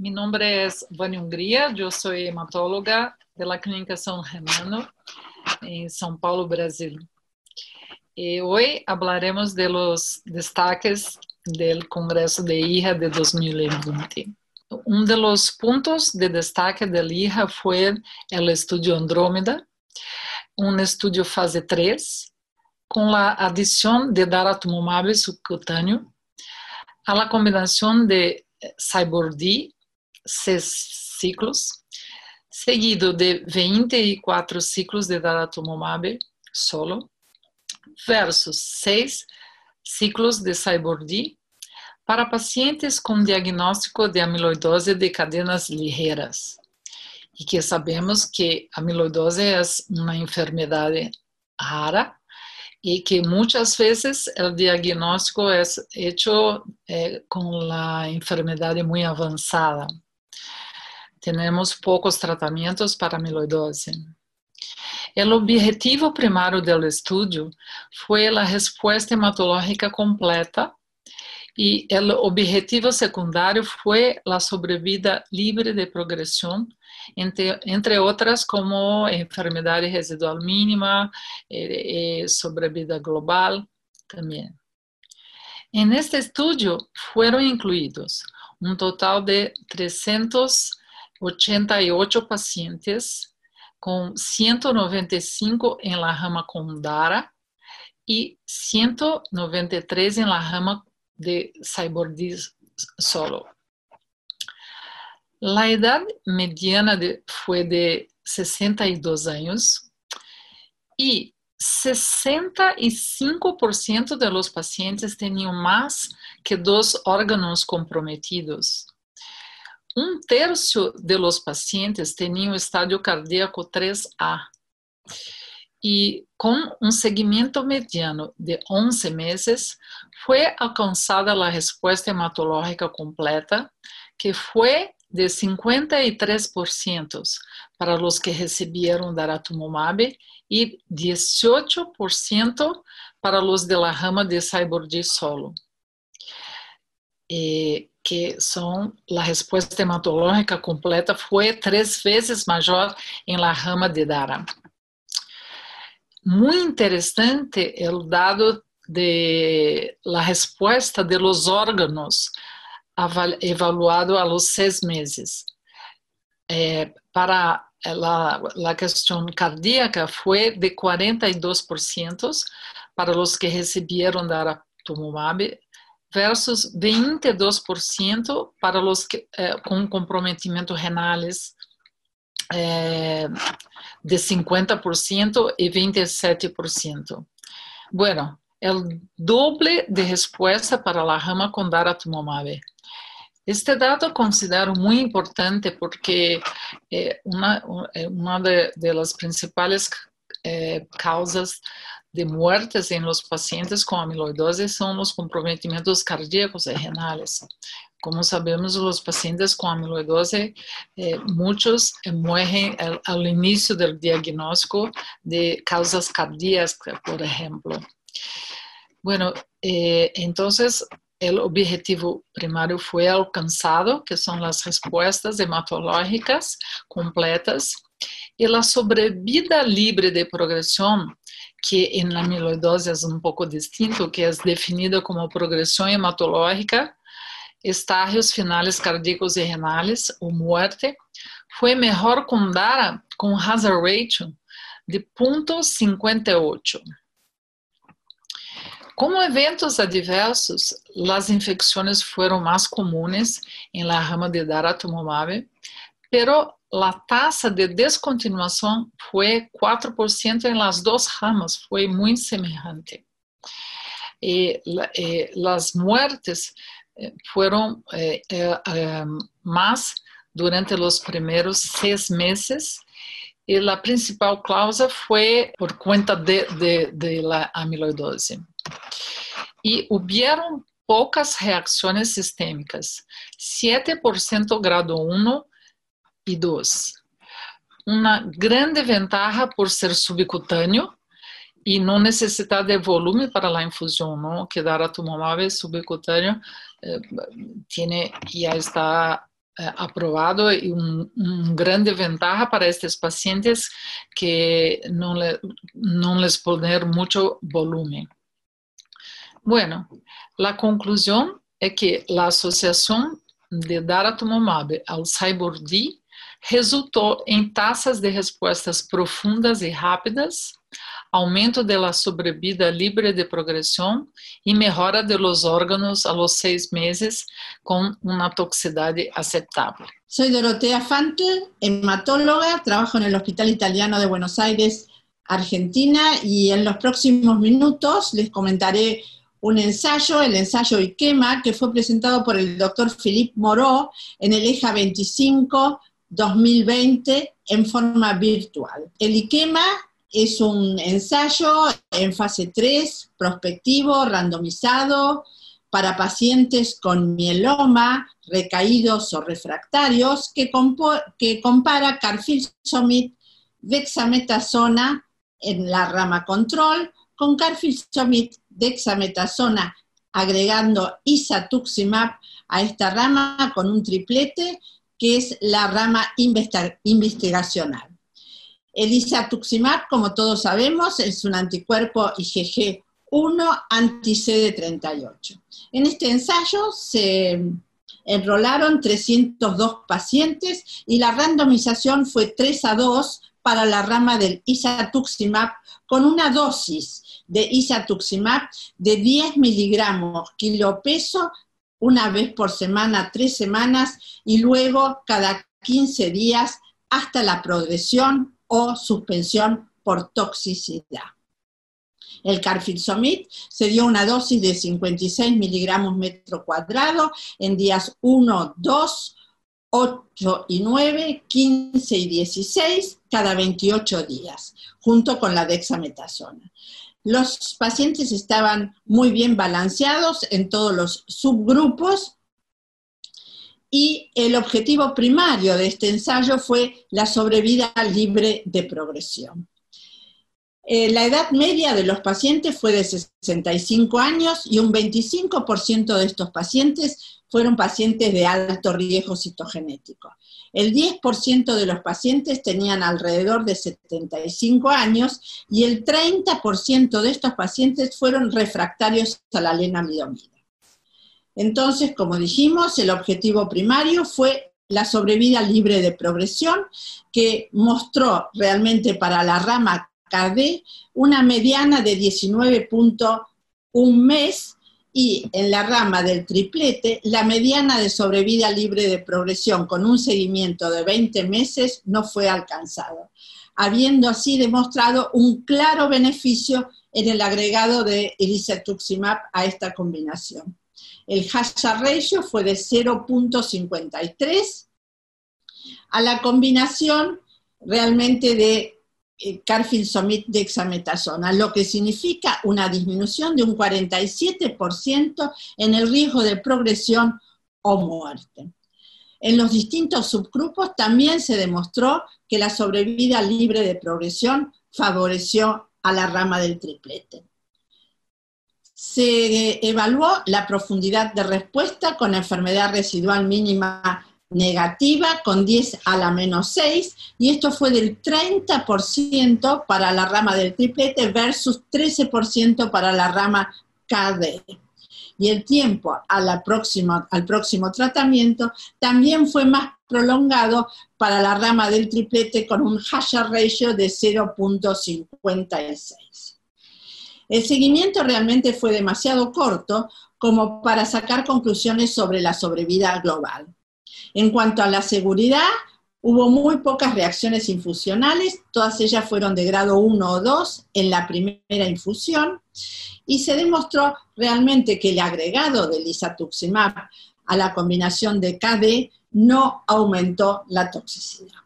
Mi nombre es Vania Hungría, yo soy hematóloga de la Clínica São Germano en São Paulo, Brasil. Y hoy hablaremos de los destaques del Congreso de IHA de 2020. Um de los puntos de destaque del IHA fue el estudio Andrómeda, un estudio fase 3, con la adición de daratumumab subcutáneo a la combinación de Cybordi, seis ciclos, seguido de 24 ciclos de daratumumab solo, versus 6 ciclos de Cybordi para pacientes com diagnóstico de amiloidose de cadenas ligeiras. E que sabemos que a amiloidose é uma enfermidade rara e que muitas vezes o diagnóstico é hecho eh, com a enfermidade muito avançada. Temos poucos tratamentos para amiloidose. O objetivo primário do estudo foi a resposta hematológica completa e o objetivo secundário foi a sobrevida livre de progressão, entre, entre outras como enfermidade residual mínima e, e sobrevida global também. En este estudio fueron incluídos um total de 388 pacientes, com 195 em la rama e 193 em la rama de cyborgis solo. La edad mediana de, fue de 62 años y 65% de los pacientes tenían más que dos órganos comprometidos. Um terço de los pacientes tenían estadio cardíaco 3A e com um segmento mediano de 11 meses, foi alcançada a resposta hematológica completa, que foi de 53% para os que receberam daratumumab e 18% para os de la rama de Cyborg solo. E que são a resposta hematológica completa foi três vezes maior em la rama de Dara. Muy interesante el dado de la respuesta de los órganos evaluado a los seis meses. Eh, para la, la, cuestión cardíaca fue de 42% para los que recibieron daratumumab versus 22% para los que, eh, com comprometimento renales eh, de 50% y 27%. Bueno, el doble de respuesta para la rama con daratumumab. Este dato considero muy importante porque eh, una, una de, de, las principales eh, causas de muertes en los pacientes con amiloidosis son los comprometimientos cardíacos y renales. Como sabemos, los pacientes con amiloidosis, eh, muchos mueren al, inicio del diagnóstico de causas cardíacas, por ejemplo. Bueno, eh, entonces el objetivo primario fue alcanzado, que son las respuestas hematológicas completas, y la sobrevida libre de progresión que em amiloidose é um pouco distinto, que é definida como progressão hematológica estágios finais cardíacos e renales, ou muerte, foi melhor com DARA com hazard ratio de 0.58. Como eventos adversos, as infecções foram mais comuns em la rama de daratumumab, pero a taxa de descontinuação foi 4% em las duas ramas, foi muito semelhante. E, e as muertes fueron eh, eh, eh, más durante los primeros seis meses y la principal causa fue por cuenta de, de, de la amiloidose. Y hubieron pocas reacciones sistémicas, 7% grado 1 y 2. Uma grande ventaja por ser subcutâneo, e não necessitar de volume para a infusão, não? que daratumumab subcutâneo eh, ya está eh, aprobado y un, un, grande ventaja para estos pacientes que no, le, no les poner mucho volumen. Bueno, la conclusión es que la asociación de daratumumab ao Cyborg resultou em taxas de respostas profundas e rápidas, aumento da sobrevida livre de progressão e melhora de los órganos a los seis meses com uma toxicidade aceitável. Soy Dorotea Fante, hematóloga, trabajo en el Hospital Italiano de Buenos Aires, Argentina, y en los próximos minutos les comentaré un ensayo, el ensayo IQUEMA, que fue presentado por el doctor Philippe Moreau en el EJA 25 2020 en forma virtual. El IQUEMA es un ensayo en fase 3, prospectivo, randomizado, para pacientes con mieloma, recaídos o refractarios, que, que compara carfilzomib dexametasona en la rama control con carfilzomib dexametasona agregando isatuximab a esta rama con un triplete que es la rama investigacional. El isatuximab, como todos sabemos, es un anticuerpo IgG1 anti-CD38. En este ensayo se enrolaron 302 pacientes y la randomización fue 3 a 2 para la rama del isatuximab con una dosis de isatuximab de 10 miligramos kilo peso una vez por semana, tres semanas, y luego cada 15 días hasta la progresión o suspensión por toxicidad. El carfilzomib se dio una dosis de 56 miligramos metro cuadrado en días 1, 2, 8 y 9, 15 y 16 cada 28 días, junto con la dexametasona. Los pacientes estaban muy bien balanceados en todos los subgrupos y el objetivo primario de este ensayo fue la sobrevida libre de progresión. Eh, la edad media de los pacientes fue de 65 años y un 25% de estos pacientes fueron pacientes de alto riesgo citogenético. El 10% de los pacientes tenían alrededor de 75 años y el 30% de estos pacientes fueron refractarios a la lenalidomida. Entonces, como dijimos, el objetivo primario fue la sobrevida libre de progresión, que mostró realmente para la rama KD una mediana de 19.1 mes y en la rama del triplete, la mediana de sobrevida libre de progresión con un seguimiento de 20 meses no fue alcanzado, habiendo así demostrado un claro beneficio en el agregado de elisatuximab a esta combinación. El hazard ratio fue de 0.53 a la combinación realmente de eh, carfilzomib dexametasona, lo que significa una disminución de un 47% en el riesgo de progresión o muerte. En los distintos subgrupos también se demostró que la sobrevida libre de progresión favoreció a la rama del triplete. Se evaluó la profundidad de respuesta con enfermedad residual mínima negativa con 10 a la menos 6 y esto fue del 30% para la rama del triplete versus 13% para la rama KD. Y el tiempo al próximo tratamiento también fue más prolongado para la rama del triplete con un hazard ratio de 0.56. El seguimiento realmente fue demasiado corto como para sacar conclusiones sobre la sobrevida global. En cuanto a la seguridad, hubo muy pocas reacciones infusionales, todas ellas fueron de grado 1 o 2 en la primera infusión, y se demostró realmente que el agregado del isatuximab a la combinación de KD no aumentó la toxicidad.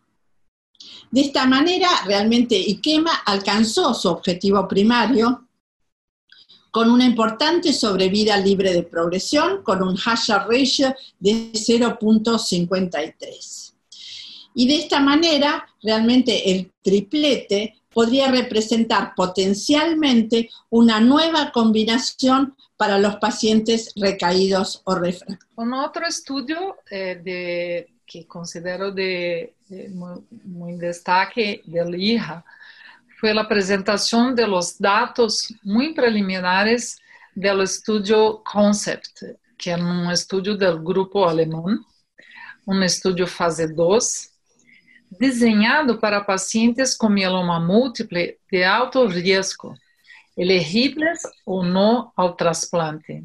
De esta manera, realmente IQEMA alcanzó su objetivo primario con una importante sobrevida libre de progresión, con un hazard ratio de 0.53. Y de esta manera, realmente el triplete podría representar potencialmente una nueva combinación para los pacientes recaídos o refractarios. Un otro estudio eh, de que considero de, de muy destaque del IHA fue la presentación de los datos muy preliminares del estudio CONCEPT, que é um estudo do grupo alemão, um estudo fase 2, desenhado para pacientes com mieloma múltiplo de alto risco, elegíveis ou não ao transplante,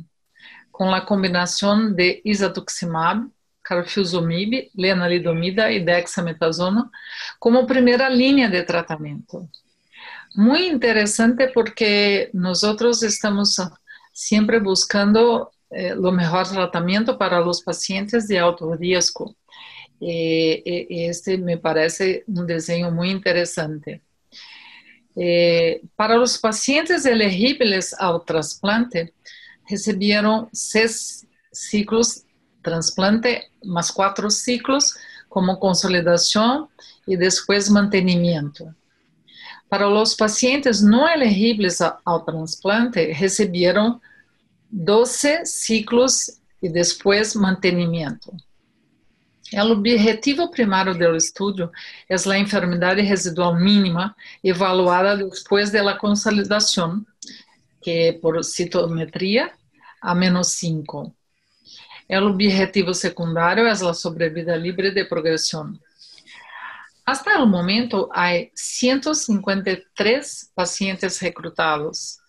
com a combinação de isatuximab, carfilzomib, lenalidomida e dexametasona como primeira linha de tratamento. muy interesante porque nosotros estamos ah, siempre buscando eh, lo mejor tratamiento para los pacientes de alto riesgo. Eh, eh, este me parece un diseño muy interesante. para los pacientes elegibles al trasplante, recibieron seis ciclos trasplante más cuatro ciclos como consolidación y después mantenimiento. Para os pacientes não elegíveis ao transplante, receberam 12 ciclos e depois mantenimento. O objetivo primário do estudo é a enfermidade residual mínima evaluada depois da consolidação, que por citometria a menos 5. O objetivo secundário é a sobrevida livre de progressão. Hasta el momento hay 153 pacientes reclutados,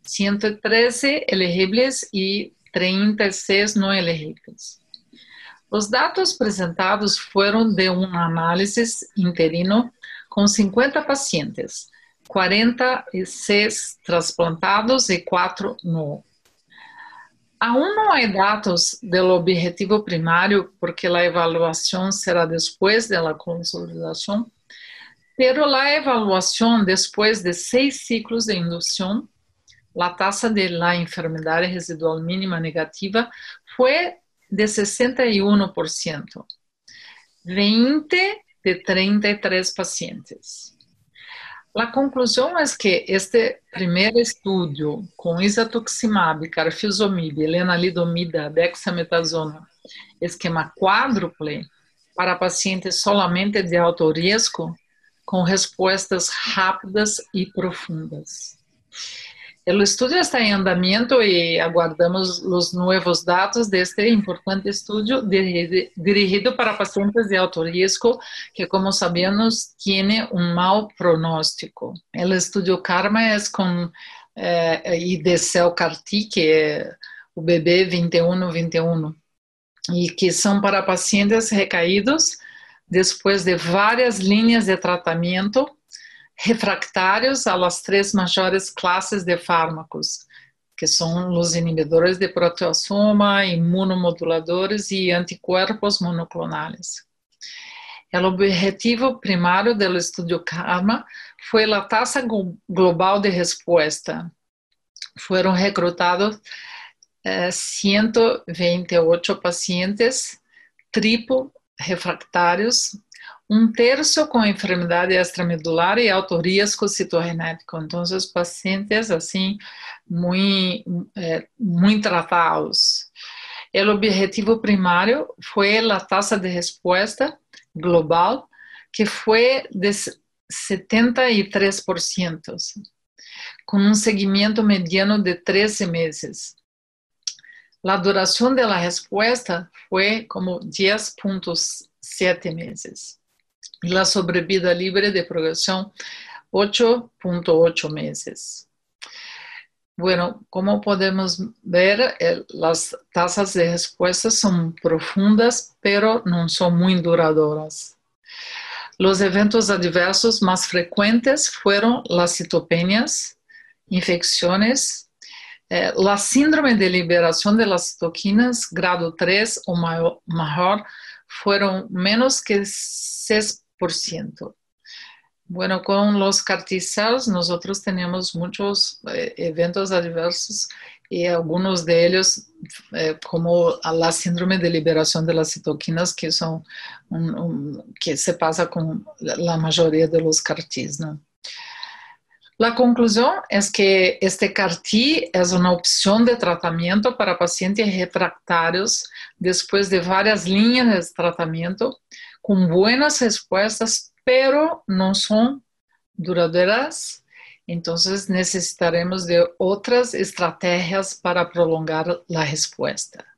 113 elegibles y 36 no elegibles. Los datos presentados fueron de un análisis interino con 50 pacientes, 46 trasplantados y 4 no. Aún não há dados do objetivo primário, porque a avaliação será depois da consolidação, pero a avaliação depois de seis ciclos de indução a taxa de la enfermedade residual mínima negativa foi de 61%, 20 de 33 pacientes. A conclusão é que este primeiro estudo com isatuximab, carfilzomib, lenalidomida, dexametasona, esquema quádruple para pacientes solamente de alto risco, com respostas rápidas e profundas. O estudo está em andamento e aguardamos os novos dados deste importante estudo dirigido para pacientes de alto risco que, como sabemos, tem um mau pronóstico. O estudo KARMA é com eh, IDCEL CAR-T, que é o BB 2121, e que são para pacientes recaídos depois de várias linhas de tratamento refractários às três maiores classes de fármacos, que são os inibidores de proteasoma, imunomoduladores e anticorpos monoclonais. O objetivo primário do estudo KARMA foi a taxa global de resposta. Foram recrutados eh, 128 pacientes triplo refractários um terço com enfermidade extramedular e alto risco citogenético. Então, os pacientes, assim, muito, é, muito tratados. O objetivo primário foi a taxa de resposta global, que foi de 73%, com um seguimento mediano de 13 meses. La duración de la respuesta fue como 10.7 meses y la sobrevida libre de progresión 8.8 meses. Bueno, como podemos ver, las tasas de respuesta son profundas, pero no son muy duradoras. Los eventos adversos más frecuentes fueron las citopenias, infecciones, eh, a síndrome de liberação de las citoquinas, grado 3 ou maior, maior foram menos que 6 Bueno, con los cartizales nosotros tenemos muchos eh, eventos adversos y algunos de ellos, eh, como la síndrome de liberación de las citoquinas, que son que se pasa con la mayoría de los cartis, ¿no? La conclusión es que este CAR-T es una opción de tratamiento para pacientes refractarios después de varias líneas de tratamiento con buenas respuestas, pero no son duraderas. Entonces necesitaremos de otras estrategias para prolongar la respuesta.